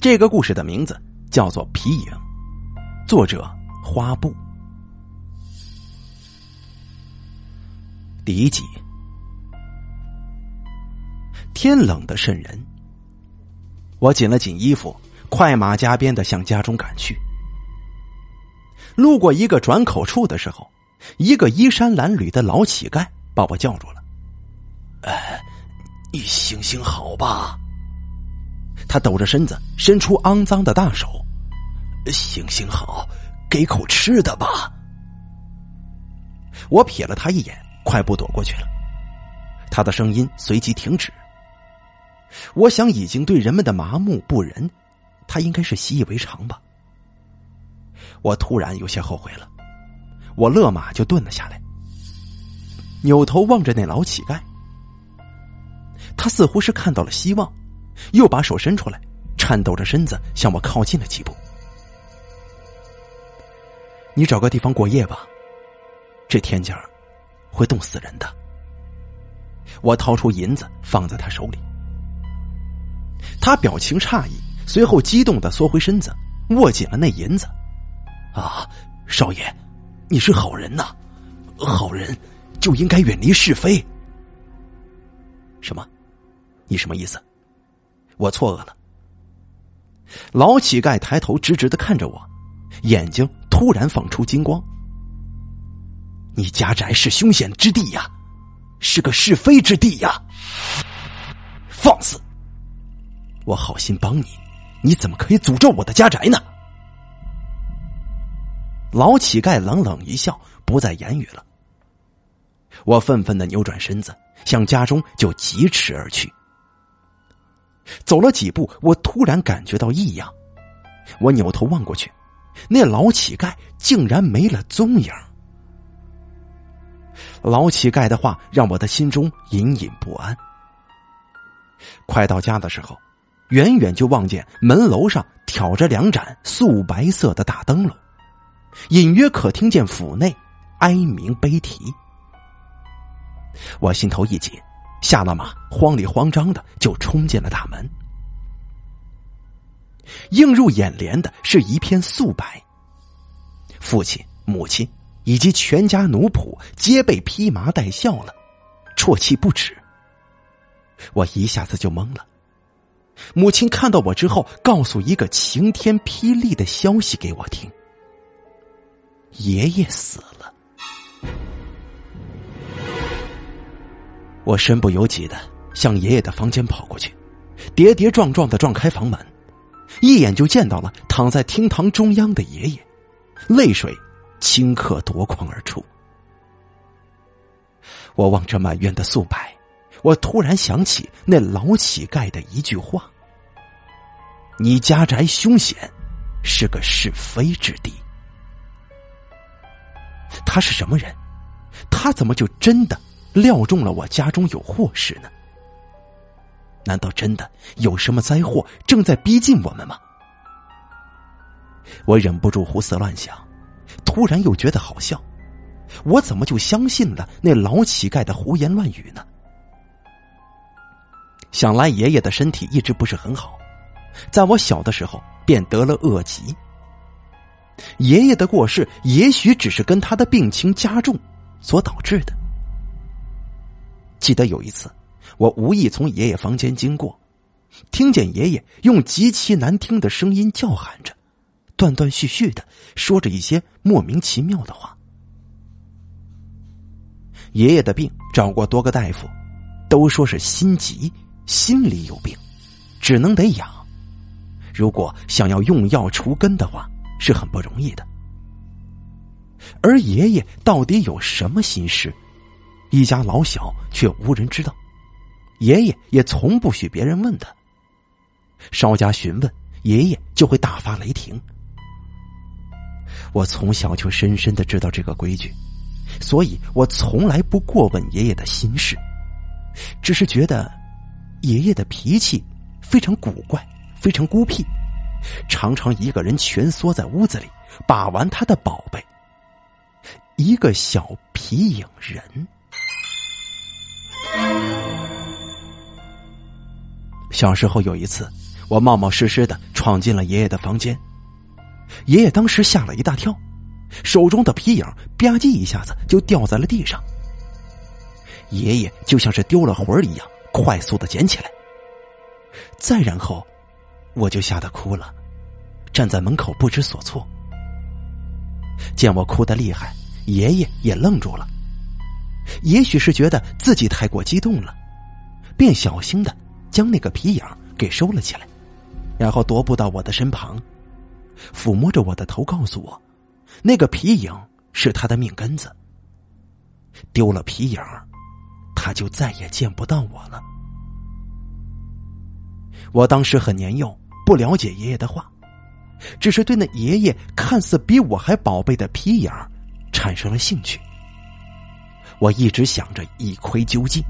这个故事的名字叫做《皮影》，作者花布。第一集，天冷的渗人，我紧了紧衣服，快马加鞭的向家中赶去。路过一个转口处的时候，一个衣衫褴褛的老乞丐把我叫住了。“哎，你行行好吧？”他抖着身子，伸出肮脏的大手。行行好，给口吃的吧。我瞥了他一眼，快步躲过去了。他的声音随即停止。我想，已经对人们的麻木不仁，他应该是习以为常吧。我突然有些后悔了，我勒马就顿了下来，扭头望着那老乞丐。他似乎是看到了希望。又把手伸出来，颤抖着身子向我靠近了几步。你找个地方过夜吧，这天气儿会冻死人的。我掏出银子放在他手里，他表情诧异，随后激动的缩回身子，握紧了那银子。啊，少爷，你是好人呐，好人就应该远离是非。什么？你什么意思？我错愕了。老乞丐抬头直直的看着我，眼睛突然放出金光。你家宅是凶险之地呀，是个是非之地呀！放肆！我好心帮你，你怎么可以诅咒我的家宅呢？老乞丐冷冷一笑，不再言语了。我愤愤的扭转身子，向家中就疾驰而去。走了几步，我突然感觉到异样。我扭头望过去，那老乞丐竟然没了踪影。老乞丐的话让我的心中隐隐不安。快到家的时候，远远就望见门楼上挑着两盏素白色的大灯笼，隐约可听见府内哀鸣悲啼。我心头一紧。下了马，慌里慌张的就冲进了大门。映入眼帘的是一片素白。父亲、母亲以及全家奴仆皆被披麻戴孝了，啜泣不止。我一下子就懵了。母亲看到我之后，告诉一个晴天霹雳的消息给我听：爷爷死了。我身不由己的向爷爷的房间跑过去，跌跌撞撞的撞开房门，一眼就见到了躺在厅堂中央的爷爷，泪水顷刻夺眶而出。我望着满院的素白，我突然想起那老乞丐的一句话：“你家宅凶险，是个是非之地。”他是什么人？他怎么就真的？料中了我家中有祸事呢？难道真的有什么灾祸正在逼近我们吗？我忍不住胡思乱想，突然又觉得好笑。我怎么就相信了那老乞丐的胡言乱语呢？想来爷爷的身体一直不是很好，在我小的时候便得了恶疾。爷爷的过世也许只是跟他的病情加重所导致的。记得有一次，我无意从爷爷房间经过，听见爷爷用极其难听的声音叫喊着，断断续续的说着一些莫名其妙的话。爷爷的病找过多个大夫，都说是心急，心里有病，只能得养。如果想要用药除根的话，是很不容易的。而爷爷到底有什么心事？一家老小却无人知道，爷爷也从不许别人问他。稍加询问，爷爷就会大发雷霆。我从小就深深的知道这个规矩，所以我从来不过问爷爷的心事，只是觉得爷爷的脾气非常古怪，非常孤僻，常常一个人蜷缩在屋子里把玩他的宝贝——一个小皮影人。小时候有一次，我冒冒失失的闯进了爷爷的房间，爷爷当时吓了一大跳，手中的皮影吧唧一下子就掉在了地上。爷爷就像是丢了魂儿一样，快速的捡起来。再然后，我就吓得哭了，站在门口不知所措。见我哭得厉害，爷爷也愣住了。也许是觉得自己太过激动了，便小心的将那个皮影给收了起来，然后踱步到我的身旁，抚摸着我的头，告诉我，那个皮影是他的命根子。丢了皮影，他就再也见不到我了。我当时很年幼，不了解爷爷的话，只是对那爷爷看似比我还宝贝的皮影产生了兴趣。我一直想着一窥究竟，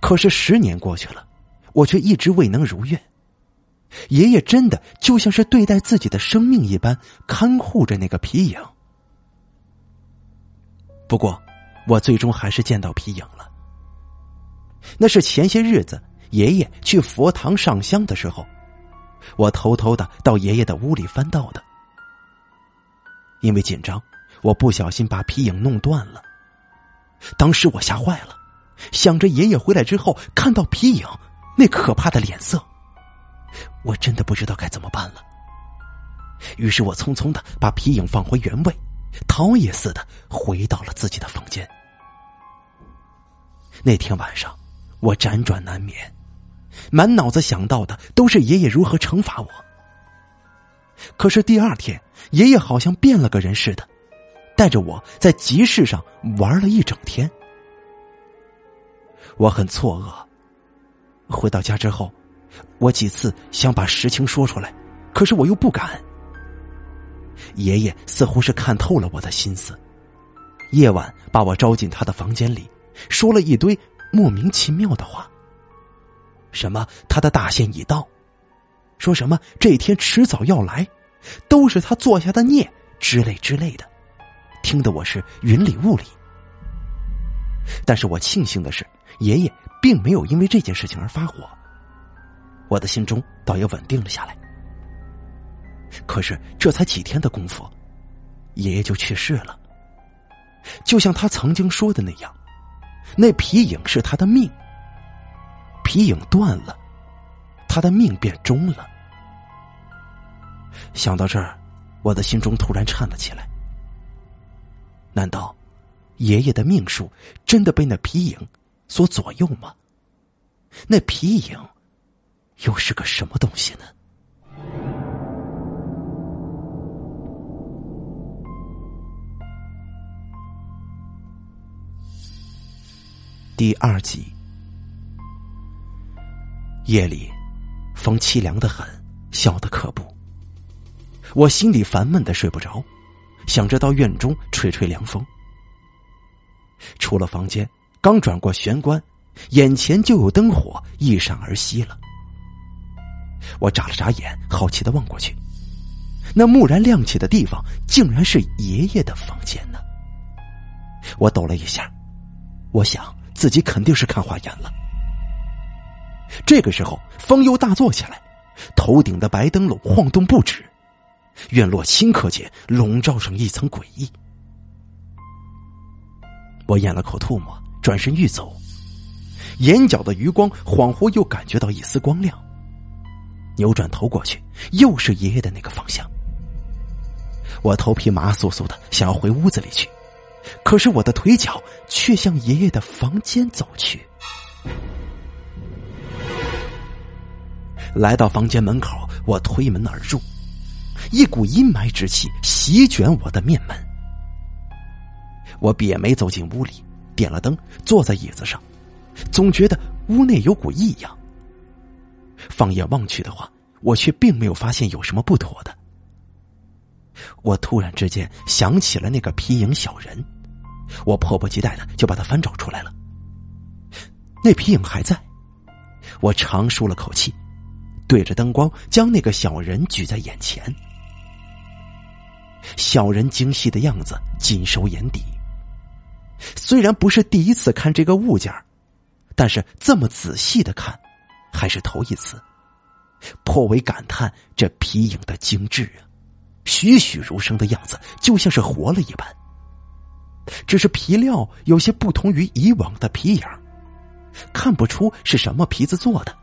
可是十年过去了，我却一直未能如愿。爷爷真的就像是对待自己的生命一般，看护着那个皮影。不过，我最终还是见到皮影了。那是前些日子爷爷去佛堂上香的时候，我偷偷的到爷爷的屋里翻到的。因为紧张，我不小心把皮影弄断了。当时我吓坏了，想着爷爷回来之后看到皮影那可怕的脸色，我真的不知道该怎么办了。于是我匆匆的把皮影放回原位，逃也似的回到了自己的房间。那天晚上，我辗转难眠，满脑子想到的都是爷爷如何惩罚我。可是第二天，爷爷好像变了个人似的。带着我在集市上玩了一整天，我很错愕。回到家之后，我几次想把实情说出来，可是我又不敢。爷爷似乎是看透了我的心思，夜晚把我招进他的房间里，说了一堆莫名其妙的话。什么他的大限已到，说什么这一天迟早要来，都是他做下的孽之类之类的。听得我是云里雾里，但是我庆幸的是，爷爷并没有因为这件事情而发火，我的心中倒也稳定了下来。可是这才几天的功夫，爷爷就去世了。就像他曾经说的那样，那皮影是他的命，皮影断了，他的命便终了。想到这儿，我的心中突然颤了起来。难道爷爷的命数真的被那皮影所左右吗？那皮影又是个什么东西呢？第二集，夜里风凄凉的很，小的可怖，我心里烦闷的睡不着。想着到院中吹吹凉风，出了房间，刚转过玄关，眼前就有灯火一闪而熄了。我眨了眨眼，好奇的望过去，那蓦然亮起的地方，竟然是爷爷的房间呢。我抖了一下，我想自己肯定是看花眼了。这个时候，风又大作起来，头顶的白灯笼晃动不止。院落顷刻间笼罩上一层诡异。我咽了口唾沫，转身欲走，眼角的余光恍惚又感觉到一丝光亮。扭转头过去，又是爷爷的那个方向。我头皮麻酥酥的，想要回屋子里去，可是我的腿脚却向爷爷的房间走去。来到房间门口，我推门而入。一股阴霾之气席卷我的面门，我瘪眉走进屋里，点了灯，坐在椅子上，总觉得屋内有股异样。放眼望去的话，我却并没有发现有什么不妥的。我突然之间想起了那个皮影小人，我迫不及待的就把它翻找出来了。那皮影还在，我长舒了口气，对着灯光将那个小人举在眼前。小人精细的样子尽收眼底。虽然不是第一次看这个物件但是这么仔细的看，还是头一次。颇为感叹这皮影的精致啊，栩栩如生的样子，就像是活了一般。只是皮料有些不同于以往的皮影，看不出是什么皮子做的，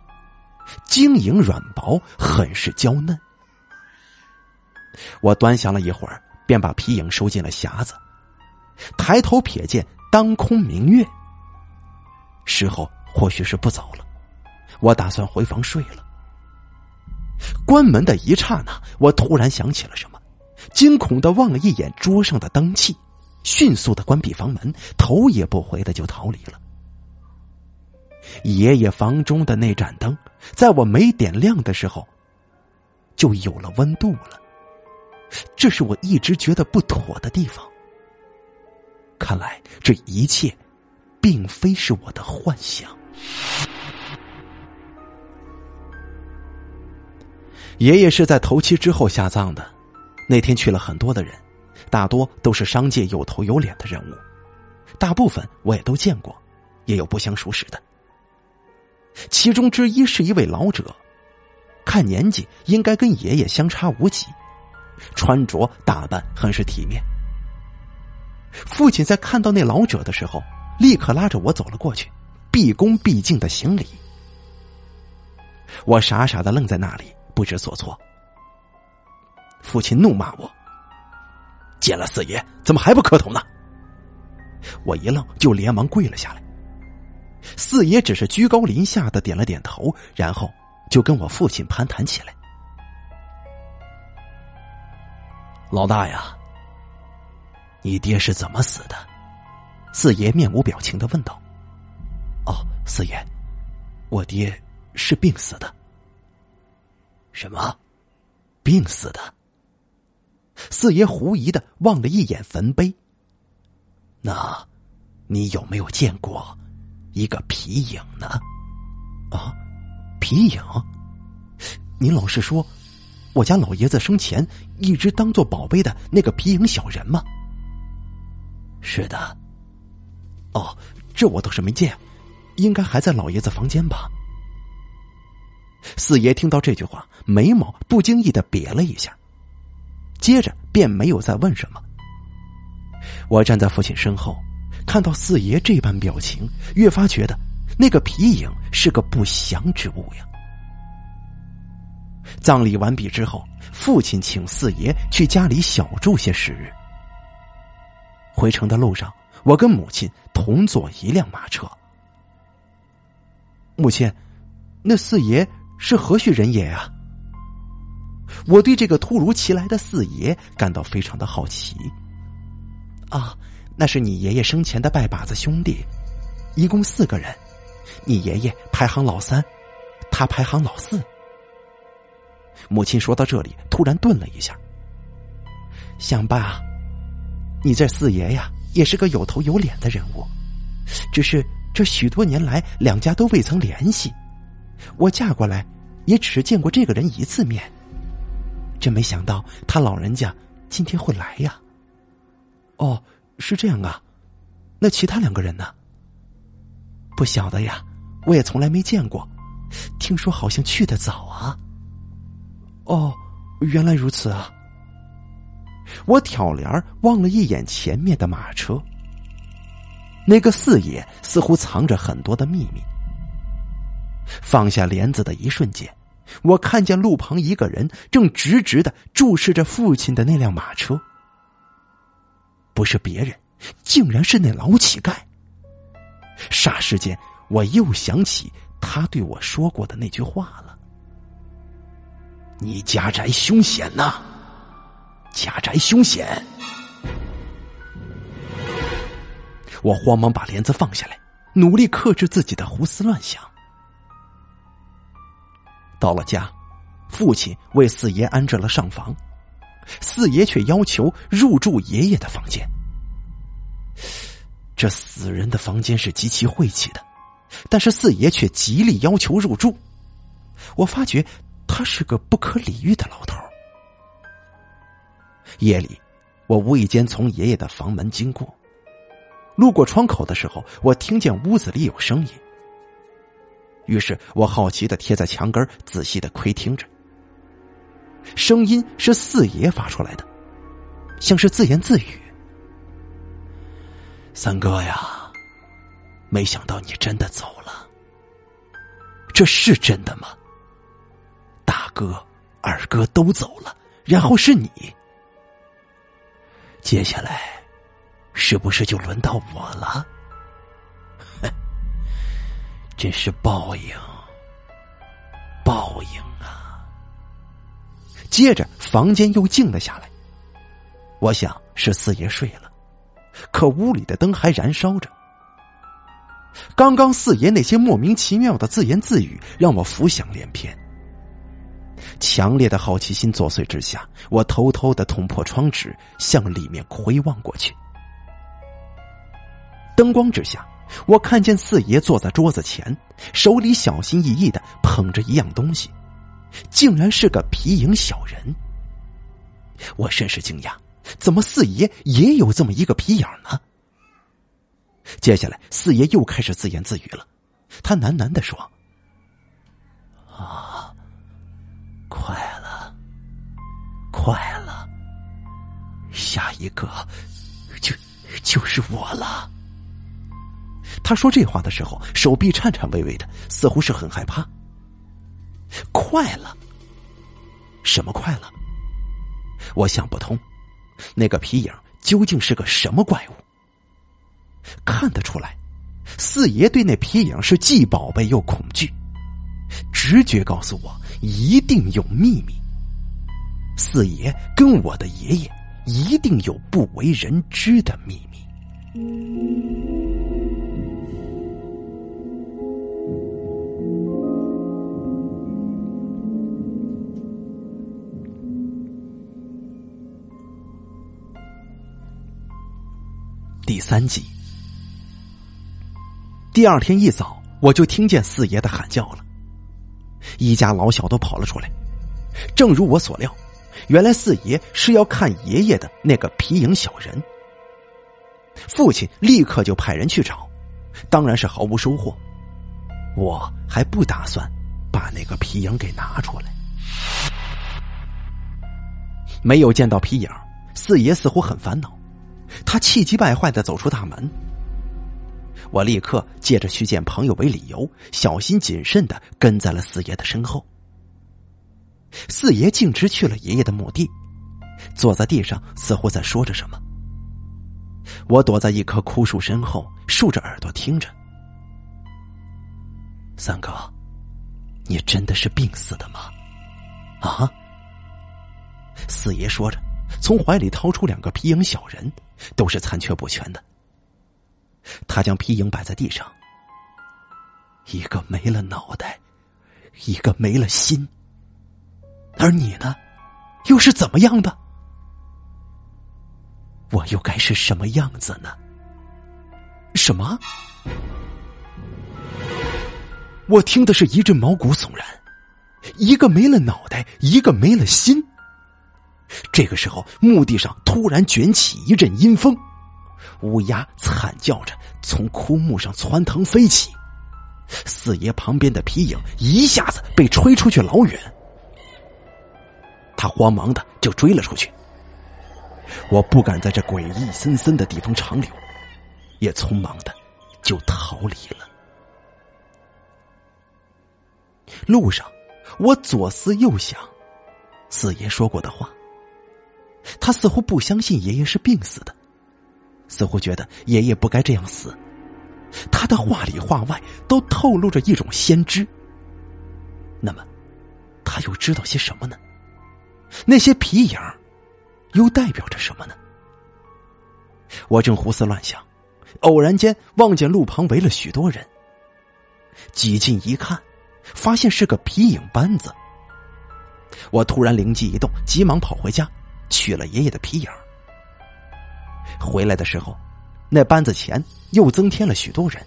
晶莹软薄，很是娇嫩。我端详了一会儿，便把皮影收进了匣子，抬头瞥见当空明月。时候或许是不早了，我打算回房睡了。关门的一刹那，我突然想起了什么，惊恐的望了一眼桌上的灯器，迅速的关闭房门，头也不回的就逃离了。爷爷房中的那盏灯，在我没点亮的时候，就有了温度了。这是我一直觉得不妥的地方。看来这一切，并非是我的幻想。爷爷是在头七之后下葬的，那天去了很多的人，大多都是商界有头有脸的人物，大部分我也都见过，也有不相熟识的。其中之一是一位老者，看年纪应该跟爷爷相差无几，穿着打扮很是体面。父亲在看到那老者的时候，立刻拉着我走了过去，毕恭毕敬的行礼。我傻傻的愣在那里。不知所措，父亲怒骂我：“见了四爷，怎么还不磕头呢？”我一愣，就连忙跪了下来。四爷只是居高临下的点了点头，然后就跟我父亲攀谈起来。老大呀，你爹是怎么死的？四爷面无表情的问道。“哦，四爷，我爹是病死的。”什么？病死的？四爷狐疑的望了一眼坟碑。那，你有没有见过一个皮影呢？啊，皮影？您老是说，我家老爷子生前一直当做宝贝的那个皮影小人吗？是的。哦，这我倒是没见，应该还在老爷子房间吧。四爷听到这句话，眉毛不经意的瘪了一下，接着便没有再问什么。我站在父亲身后，看到四爷这般表情，越发觉得那个皮影是个不祥之物呀。葬礼完毕之后，父亲请四爷去家里小住些时日。回城的路上，我跟母亲同坐一辆马车。母亲，那四爷。是何许人也啊？我对这个突如其来的四爷感到非常的好奇。啊，那是你爷爷生前的拜把子兄弟，一共四个人，你爷爷排行老三，他排行老四。母亲说到这里，突然顿了一下，想爸，你这四爷呀，也是个有头有脸的人物，只是这许多年来两家都未曾联系。我嫁过来，也只是见过这个人一次面。真没想到他老人家今天会来呀！哦，是这样啊，那其他两个人呢？不晓得呀，我也从来没见过。听说好像去的早啊。哦，原来如此啊！我挑帘望了一眼前面的马车，那个四爷似乎藏着很多的秘密。放下帘子的一瞬间，我看见路旁一个人正直直的注视着父亲的那辆马车。不是别人，竟然是那老乞丐。霎时间，我又想起他对我说过的那句话了：“你家宅凶险呐，家宅凶险！”我慌忙把帘子放下来，努力克制自己的胡思乱想。到了家，父亲为四爷安置了上房，四爷却要求入住爷爷的房间。这死人的房间是极其晦气的，但是四爷却极力要求入住。我发觉他是个不可理喻的老头。夜里，我无意间从爷爷的房门经过，路过窗口的时候，我听见屋子里有声音。于是我好奇的贴在墙根，仔细的窥听着。声音是四爷发出来的，像是自言自语：“三哥呀，没想到你真的走了，这是真的吗？大哥、二哥都走了，然后是你，接下来是不是就轮到我了？真是报应，报应啊！”接着，房间又静了下来。我想是四爷睡了，可屋里的灯还燃烧着。刚刚四爷那些莫名其妙的自言自语，让我浮想联翩。强烈的好奇心作祟之下，我偷偷的捅破窗纸，向里面窥望过去。灯光之下，我看见四爷坐在桌子前，手里小心翼翼的捧着一样东西。竟然是个皮影小人，我甚是惊讶，怎么四爷也有这么一个皮影呢？接下来，四爷又开始自言自语了，他喃喃的说：“啊，快了，快了，下一个就就是我了。”他说这话的时候，手臂颤颤巍巍的，似乎是很害怕。快了？什么快了？我想不通，那个皮影究竟是个什么怪物？看得出来，四爷对那皮影是既宝贝又恐惧，直觉告诉我一定有秘密。四爷跟我的爷爷一定有不为人知的秘密。第三集，第二天一早，我就听见四爷的喊叫了，一家老小都跑了出来。正如我所料，原来四爷是要看爷爷的那个皮影小人。父亲立刻就派人去找，当然是毫无收获。我还不打算把那个皮影给拿出来。没有见到皮影，四爷似乎很烦恼。他气急败坏的走出大门，我立刻借着去见朋友为理由，小心谨慎的跟在了四爷的身后。四爷径直去了爷爷的墓地，坐在地上，似乎在说着什么。我躲在一棵枯树身后，竖着耳朵听着。三哥，你真的是病死的吗？啊？四爷说着。从怀里掏出两个皮影小人，都是残缺不全的。他将皮影摆在地上，一个没了脑袋，一个没了心。而你呢，又是怎么样的？我又该是什么样子呢？什么？我听的是一阵毛骨悚然，一个没了脑袋，一个没了心。这个时候，墓地上突然卷起一阵阴风，乌鸦惨叫着从枯木上窜腾飞起，四爷旁边的皮影一下子被吹出去老远，他慌忙的就追了出去。我不敢在这诡异森森的地方长留，也匆忙的就逃离了。路上，我左思右想，四爷说过的话。他似乎不相信爷爷是病死的，似乎觉得爷爷不该这样死。他的话里话外都透露着一种先知。那么，他又知道些什么呢？那些皮影又代表着什么呢？我正胡思乱想，偶然间望见路旁围了许多人。挤近一看，发现是个皮影班子。我突然灵机一动，急忙跑回家。取了爷爷的皮影回来的时候，那班子前又增添了许多人。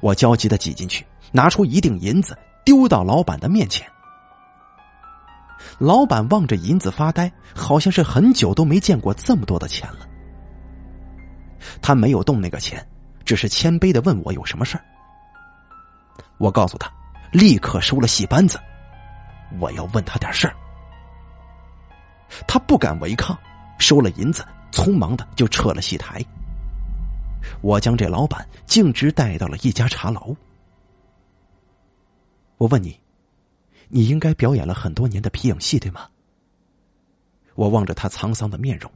我焦急的挤进去，拿出一锭银子丢到老板的面前。老板望着银子发呆，好像是很久都没见过这么多的钱了。他没有动那个钱，只是谦卑的问我有什么事儿。我告诉他，立刻收了戏班子，我要问他点事儿。他不敢违抗，收了银子，匆忙的就撤了戏台。我将这老板径直带到了一家茶楼。我问你，你应该表演了很多年的皮影戏，对吗？我望着他沧桑的面容，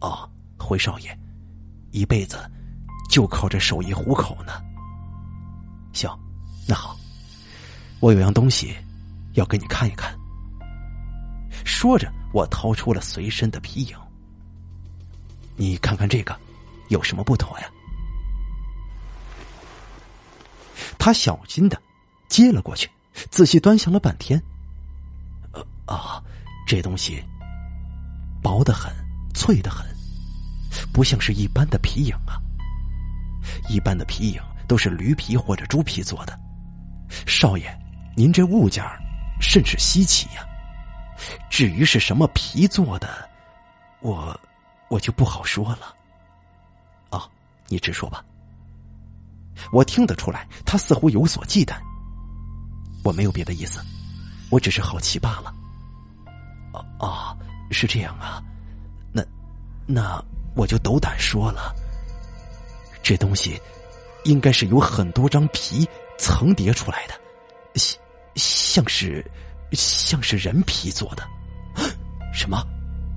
哦，回少爷，一辈子就靠这手艺糊口呢。行，那好，我有样东西要给你看一看。说着，我掏出了随身的皮影，你看看这个有什么不妥呀？他小心的接了过去，仔细端详了半天。呃啊，这东西薄的很，脆的很，不像是一般的皮影啊。一般的皮影。都是驴皮或者猪皮做的，少爷，您这物件甚是稀奇呀。至于是什么皮做的，我我就不好说了。啊，你直说吧。我听得出来，他似乎有所忌惮。我没有别的意思，我只是好奇罢了。哦，是这样啊，那那我就斗胆说了，这东西。应该是有很多张皮层叠出来的，像像是像是人皮做的。什么？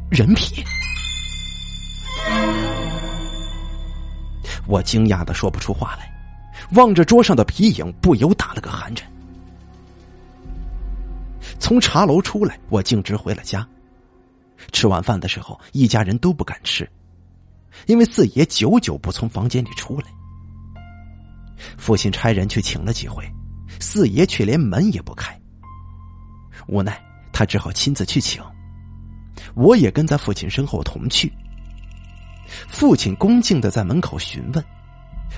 人皮？我惊讶的说不出话来，望着桌上的皮影，不由打了个寒颤。从茶楼出来，我径直回了家。吃晚饭的时候，一家人都不敢吃，因为四爷久久不从房间里出来。父亲差人去请了几回，四爷却连门也不开。无奈，他只好亲自去请。我也跟在父亲身后同去。父亲恭敬的在门口询问，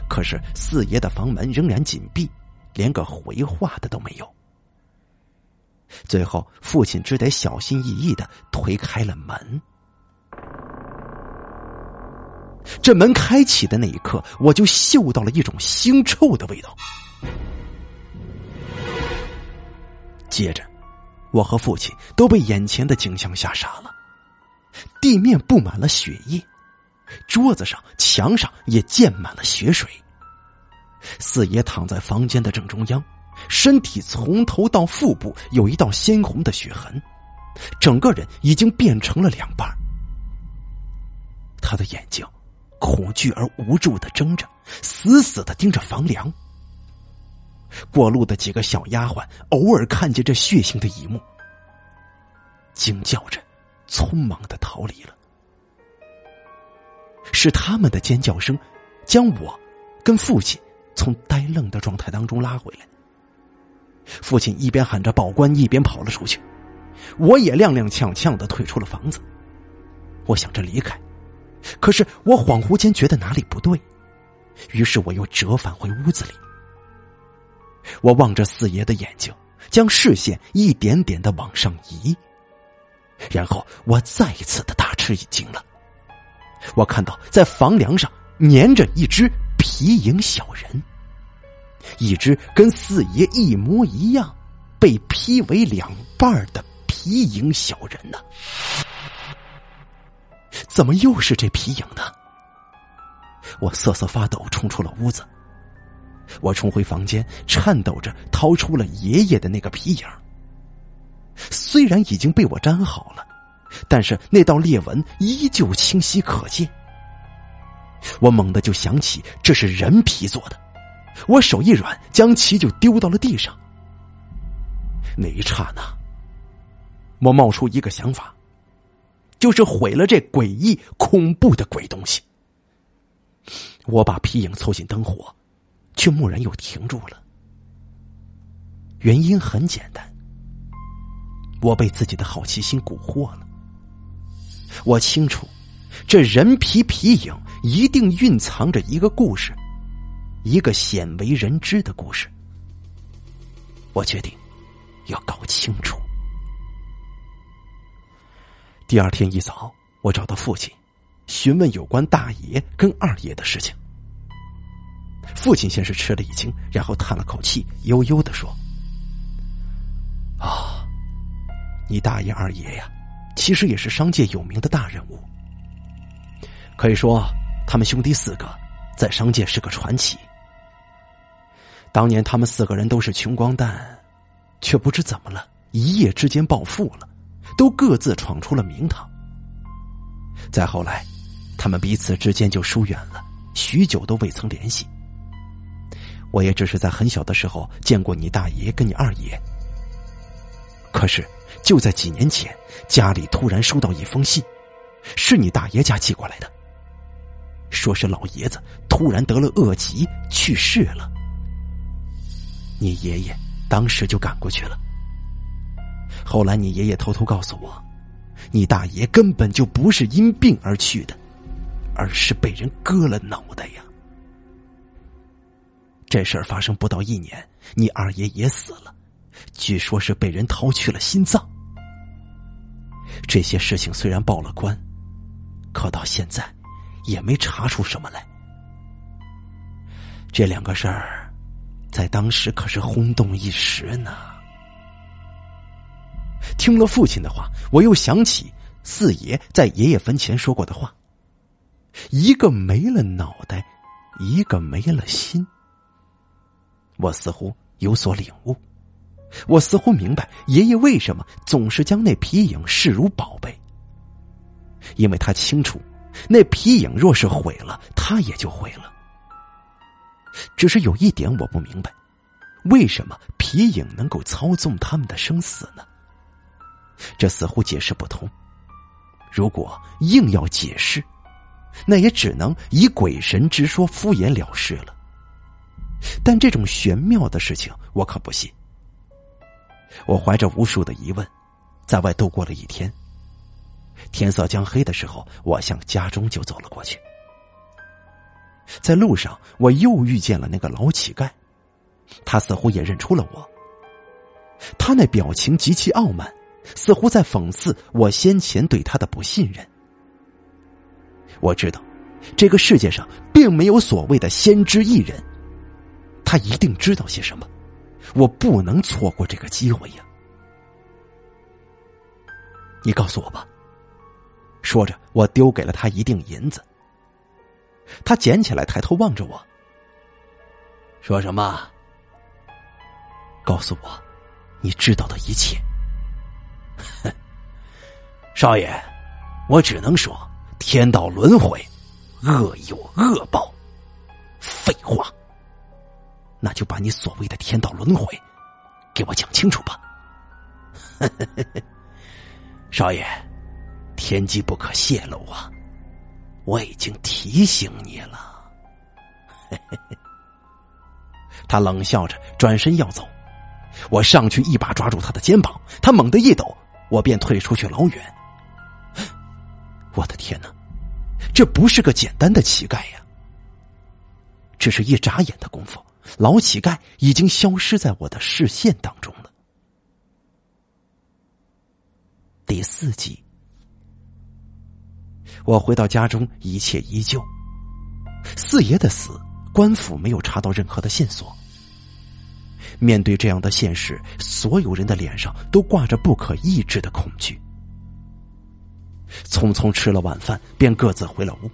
可是四爷的房门仍然紧闭，连个回话的都没有。最后，父亲只得小心翼翼的推开了门。这门开启的那一刻，我就嗅到了一种腥臭的味道。接着，我和父亲都被眼前的景象吓傻了。地面布满了血液，桌子上、墙上也溅满了血水。四爷躺在房间的正中央，身体从头到腹部有一道鲜红的血痕，整个人已经变成了两半。他的眼睛。恐惧而无助的睁着，死死的盯着房梁。过路的几个小丫鬟偶尔看见这血腥的一幕，惊叫着，匆忙的逃离了。是他们的尖叫声，将我跟父亲从呆愣的状态当中拉回来。父亲一边喊着报官，一边跑了出去，我也踉踉跄跄的退出了房子。我想着离开。可是我恍惚间觉得哪里不对，于是我又折返回屋子里。我望着四爷的眼睛，将视线一点点的往上移，然后我再一次的大吃一惊了。我看到在房梁上粘着一只皮影小人，一只跟四爷一模一样、被劈为两半的皮影小人呢。怎么又是这皮影呢？我瑟瑟发抖，冲出了屋子。我冲回房间，颤抖着掏出了爷爷的那个皮影。虽然已经被我粘好了，但是那道裂纹依旧清晰可见。我猛地就想起这是人皮做的，我手一软，将其就丢到了地上。那一刹那，我冒出一个想法。就是毁了这诡异恐怖的鬼东西。我把皮影凑近灯火，却蓦然又停住了。原因很简单，我被自己的好奇心蛊惑了。我清楚，这人皮皮影一定蕴藏着一个故事，一个鲜为人知的故事。我决定要搞清楚。第二天一早，我找到父亲，询问有关大爷跟二爷的事情。父亲先是吃了一惊，然后叹了口气，悠悠的说：“啊，你大爷二爷呀，其实也是商界有名的大人物。可以说，他们兄弟四个在商界是个传奇。当年他们四个人都是穷光蛋，却不知怎么了，一夜之间暴富了，都各自闯出了名堂。再后来，他们彼此之间就疏远了，许久都未曾联系。”我也只是在很小的时候见过你大爷跟你二爷。可是就在几年前，家里突然收到一封信，是你大爷家寄过来的，说是老爷子突然得了恶疾去世了。你爷爷当时就赶过去了。后来你爷爷偷偷告诉我，你大爷根本就不是因病而去的，而是被人割了脑袋呀。这事儿发生不到一年，你二爷也死了，据说是被人掏去了心脏。这些事情虽然报了官，可到现在也没查出什么来。这两个事儿，在当时可是轰动一时呢。听了父亲的话，我又想起四爷在爷爷坟前说过的话：一个没了脑袋，一个没了心。我似乎有所领悟，我似乎明白爷爷为什么总是将那皮影视如宝贝，因为他清楚，那皮影若是毁了，他也就毁了。只是有一点我不明白，为什么皮影能够操纵他们的生死呢？这似乎解释不通。如果硬要解释，那也只能以鬼神之说敷衍了事了。但这种玄妙的事情，我可不信。我怀着无数的疑问，在外度过了一天。天色将黑的时候，我向家中就走了过去。在路上，我又遇见了那个老乞丐，他似乎也认出了我。他那表情极其傲慢，似乎在讽刺我先前对他的不信任。我知道，这个世界上并没有所谓的先知一人。他一定知道些什么，我不能错过这个机会呀！你告诉我吧。说着，我丢给了他一锭银子。他捡起来，抬头望着我，说什么？告诉我，你知道的一切。哼，少爷，我只能说，天道轮回，恶有恶报。废话。那就把你所谓的天道轮回，给我讲清楚吧，少爷，天机不可泄露啊！我已经提醒你了。他冷笑着转身要走，我上去一把抓住他的肩膀，他猛地一抖，我便退出去老远。我的天哪，这不是个简单的乞丐呀！只是一眨眼的功夫。老乞丐已经消失在我的视线当中了。第四集，我回到家中，一切依旧。四爷的死，官府没有查到任何的线索。面对这样的现实，所有人的脸上都挂着不可抑制的恐惧。匆匆吃了晚饭，便各自回了屋。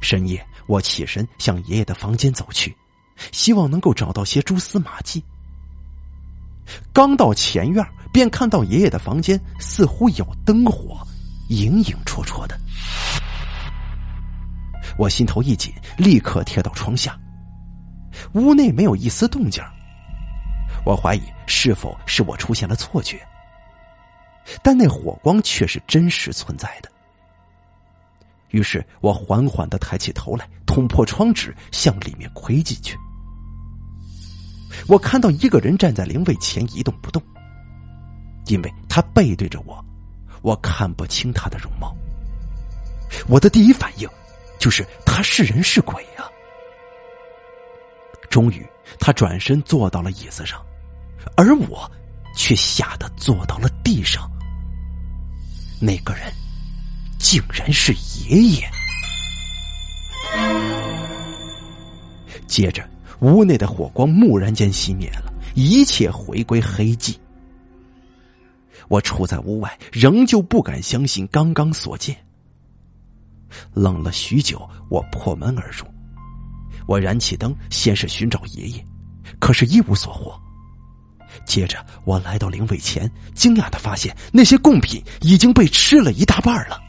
深夜，我起身向爷爷的房间走去。希望能够找到些蛛丝马迹。刚到前院，便看到爷爷的房间似乎有灯火，影影绰绰的。我心头一紧，立刻贴到窗下。屋内没有一丝动静我怀疑是否是我出现了错觉，但那火光却是真实存在的。于是我缓缓的抬起头来，捅破窗纸，向里面窥进去。我看到一个人站在灵位前一动不动，因为他背对着我，我看不清他的容貌。我的第一反应就是他是人是鬼呀！终于，他转身坐到了椅子上，而我却吓得坐到了地上。那个人。竟然是爷爷！接着，屋内的火光蓦然间熄灭了，一切回归黑寂。我处在屋外，仍旧不敢相信刚刚所见。愣了许久，我破门而入。我燃起灯，先是寻找爷爷，可是一无所获。接着，我来到灵位前，惊讶的发现那些贡品已经被吃了一大半了。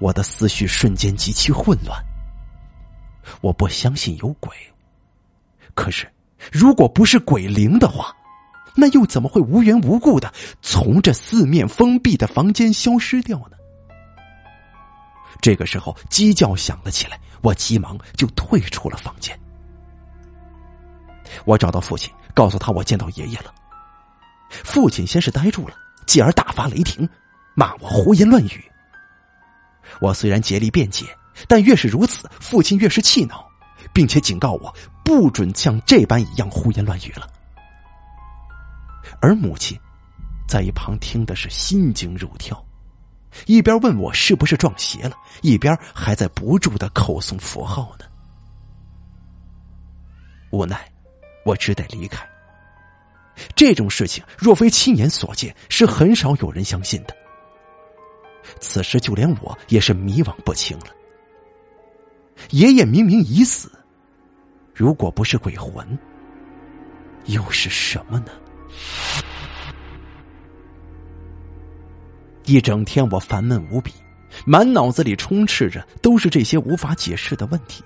我的思绪瞬间极其混乱。我不相信有鬼，可是，如果不是鬼灵的话，那又怎么会无缘无故的从这四面封闭的房间消失掉呢？这个时候，鸡叫响了起来，我急忙就退出了房间。我找到父亲，告诉他我见到爷爷了。父亲先是呆住了，继而大发雷霆，骂我胡言乱语。我虽然竭力辩解，但越是如此，父亲越是气恼，并且警告我不准像这般一样胡言乱语了。而母亲在一旁听的是心惊肉跳。一边问我是不是撞邪了，一边还在不住的口诵佛号呢。无奈，我只得离开。这种事情若非亲眼所见，是很少有人相信的。此时，就连我也是迷惘不清了。爷爷明明已死，如果不是鬼魂，又是什么呢？一整天我烦闷无比，满脑子里充斥着都是这些无法解释的问题。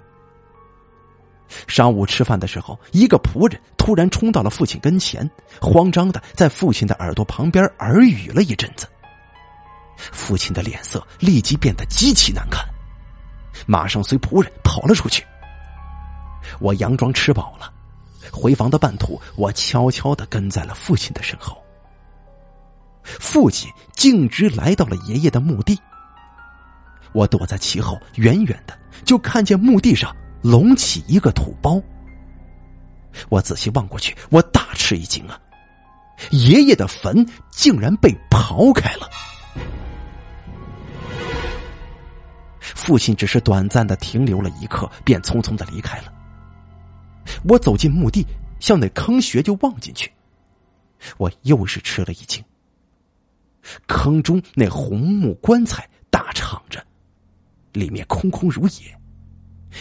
上午吃饭的时候，一个仆人突然冲到了父亲跟前，慌张的在父亲的耳朵旁边耳语了一阵子。父亲的脸色立即变得极其难看，马上随仆人跑了出去。我佯装吃饱了，回房的半途，我悄悄的跟在了父亲的身后。父亲径直来到了爷爷的墓地。我躲在其后，远远的就看见墓地上隆起一个土包。我仔细望过去，我大吃一惊啊！爷爷的坟竟然被刨开了。父亲只是短暂的停留了一刻，便匆匆的离开了。我走进墓地，向那坑穴就望进去，我又是吃了一惊。坑中那红木棺材大敞着，里面空空如也，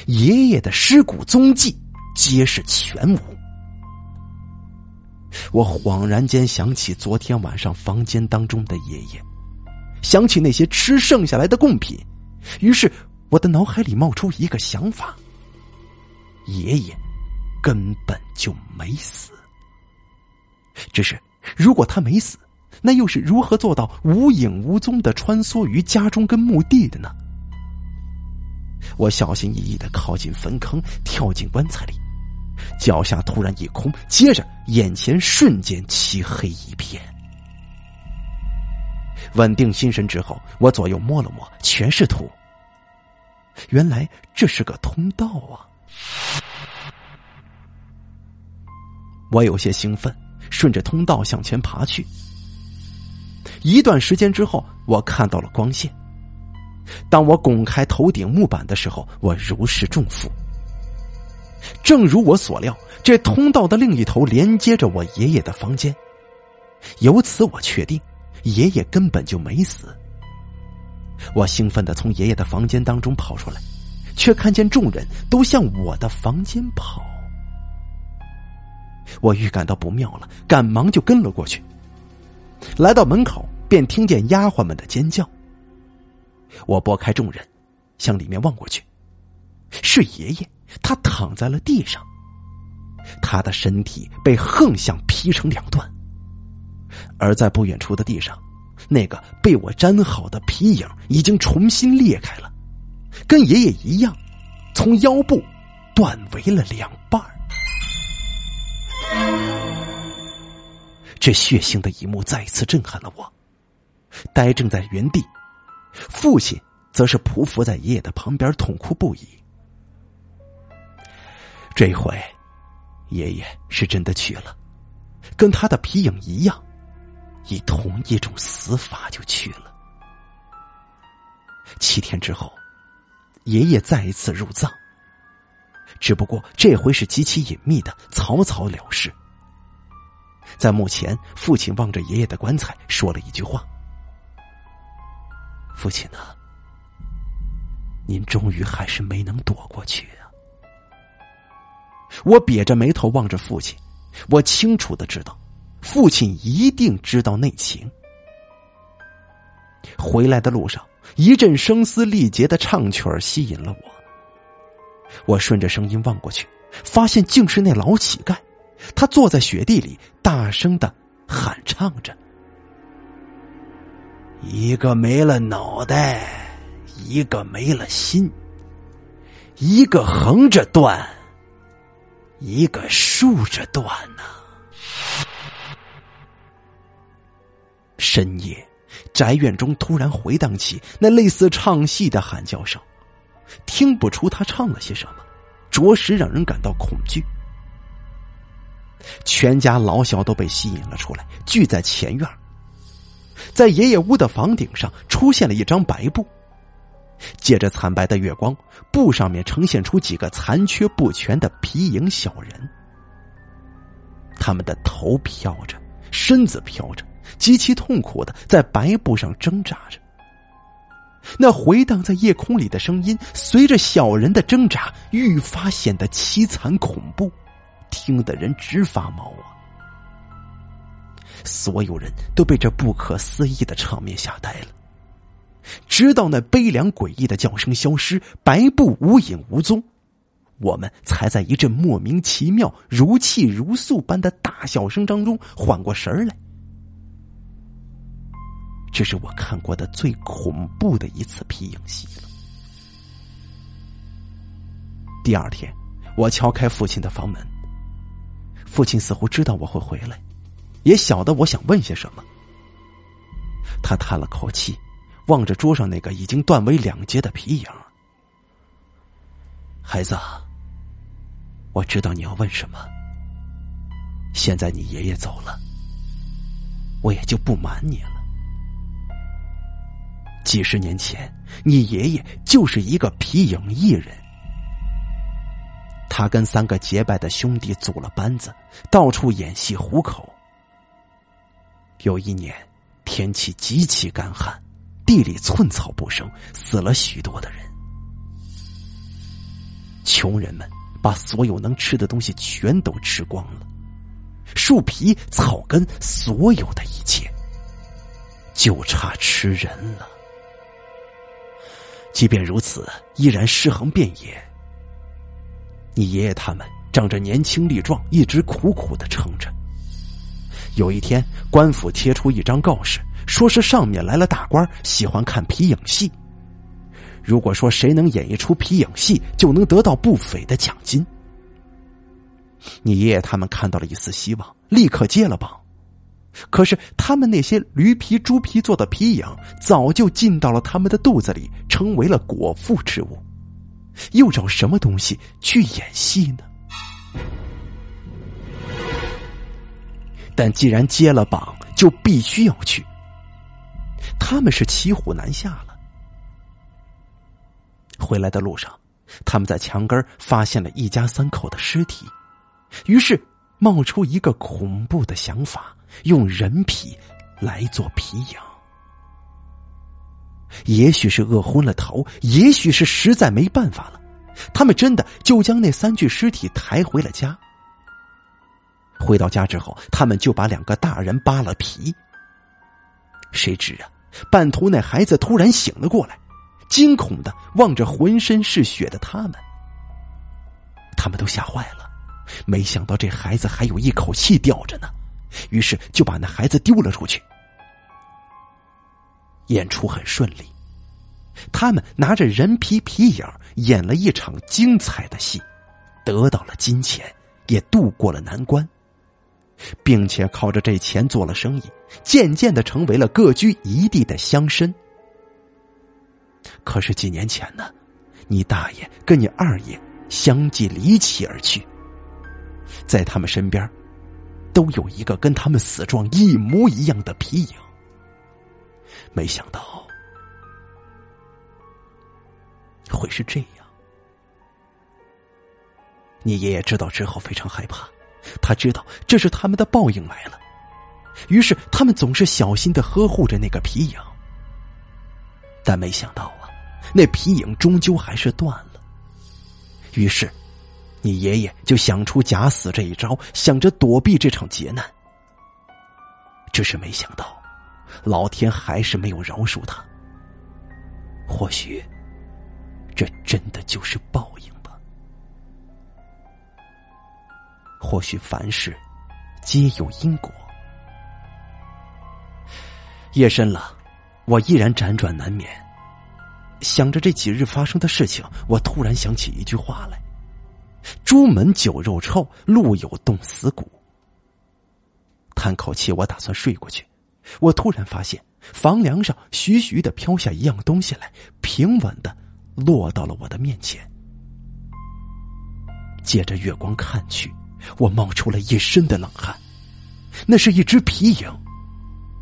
爷爷的尸骨踪迹皆是全无。我恍然间想起昨天晚上房间当中的爷爷，想起那些吃剩下来的贡品，于是我的脑海里冒出一个想法：爷爷根本就没死，只是如果他没死。那又是如何做到无影无踪的穿梭于家中跟墓地的呢？我小心翼翼的靠近坟坑，跳进棺材里，脚下突然一空，接着眼前瞬间漆黑一片。稳定心神之后，我左右摸了摸，全是土。原来这是个通道啊！我有些兴奋，顺着通道向前爬去。一段时间之后，我看到了光线。当我拱开头顶木板的时候，我如释重负。正如我所料，这通道的另一头连接着我爷爷的房间。由此，我确定爷爷根本就没死。我兴奋的从爷爷的房间当中跑出来，却看见众人都向我的房间跑。我预感到不妙了，赶忙就跟了过去。来到门口。便听见丫鬟们的尖叫。我拨开众人，向里面望过去，是爷爷，他躺在了地上，他的身体被横向劈成两段，而在不远处的地上，那个被我粘好的皮影已经重新裂开了，跟爷爷一样，从腰部断为了两半这血腥的一幕再次震撼了我。呆怔在原地，父亲则是匍匐在爷爷的旁边，痛哭不已。这回，爷爷是真的去了，跟他的皮影一样，以同一种死法就去了。七天之后，爷爷再一次入葬，只不过这回是极其隐秘的，草草了事。在墓前，父亲望着爷爷的棺材，说了一句话：“父亲呢？您终于还是没能躲过去啊！”我瘪着眉头望着父亲，我清楚的知道，父亲一定知道内情。回来的路上，一阵声嘶力竭的唱曲儿吸引了我。我顺着声音望过去，发现竟是那老乞丐。他坐在雪地里，大声的喊唱着：“一个没了脑袋，一个没了心，一个横着断，一个竖着断呐。”深夜，宅院中突然回荡起那类似唱戏的喊叫声，听不出他唱了些什么，着实让人感到恐惧。全家老小都被吸引了出来，聚在前院。在爷爷屋的房顶上出现了一张白布，借着惨白的月光，布上面呈现出几个残缺不全的皮影小人。他们的头飘着，身子飘着，极其痛苦的在白布上挣扎着。那回荡在夜空里的声音，随着小人的挣扎，愈发显得凄惨恐怖。听的人直发毛啊！所有人都被这不可思议的场面吓呆了。直到那悲凉诡异的叫声消失，白布无影无踪，我们才在一阵莫名其妙、如泣如诉般的大笑声当中缓过神来。这是我看过的最恐怖的一次皮影戏了。第二天，我敲开父亲的房门。父亲似乎知道我会回来，也晓得我想问些什么。他叹了口气，望着桌上那个已经断为两截的皮影。孩子，我知道你要问什么。现在你爷爷走了，我也就不瞒你了。几十年前，你爷爷就是一个皮影艺人。他跟三个结拜的兄弟组了班子，到处演戏糊口。有一年，天气极其干旱，地里寸草不生，死了许多的人。穷人们把所有能吃的东西全都吃光了，树皮、草根，所有的一切，就差吃人了。即便如此，依然尸横遍野。你爷爷他们仗着年轻力壮，一直苦苦的撑着。有一天，官府贴出一张告示，说是上面来了大官，喜欢看皮影戏。如果说谁能演一出皮影戏，就能得到不菲的奖金。你爷爷他们看到了一丝希望，立刻接了榜。可是他们那些驴皮、猪皮做的皮影，早就进到了他们的肚子里，成为了果腹之物。又找什么东西去演戏呢？但既然接了榜，就必须要去。他们是骑虎难下了。回来的路上，他们在墙根发现了一家三口的尸体，于是冒出一个恐怖的想法：用人皮来做皮影。也许是饿昏了头，也许是实在没办法了，他们真的就将那三具尸体抬回了家。回到家之后，他们就把两个大人扒了皮。谁知啊，半途那孩子突然醒了过来，惊恐的望着浑身是血的他们，他们都吓坏了，没想到这孩子还有一口气吊着呢，于是就把那孩子丢了出去。演出很顺利，他们拿着人皮皮影演了一场精彩的戏，得到了金钱，也度过了难关，并且靠着这钱做了生意，渐渐的成为了各居一地的乡绅。可是几年前呢，你大爷跟你二爷相继离奇而去，在他们身边，都有一个跟他们死状一模一样的皮影。没想到会是这样。你爷爷知道之后非常害怕，他知道这是他们的报应来了，于是他们总是小心的呵护着那个皮影。但没想到啊，那皮影终究还是断了。于是，你爷爷就想出假死这一招，想着躲避这场劫难。只是没想到，老天还是没有饶恕他。或许，这真的就是报应吧。或许凡事皆有因果。夜深了，我依然辗转难眠。想着这几日发生的事情，我突然想起一句话来：“朱门酒肉臭，路有冻死骨。”叹口气，我打算睡过去。我突然发现房梁上徐徐的飘下一样东西来，平稳的落到了我的面前。借着月光看去，我冒出了一身的冷汗。那是一只皮影，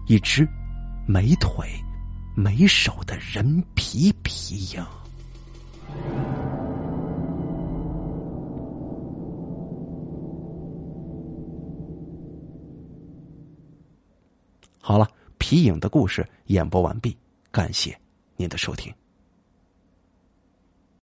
一只没腿。没手的人皮皮影。好了，皮影的故事演播完毕，感谢您的收听。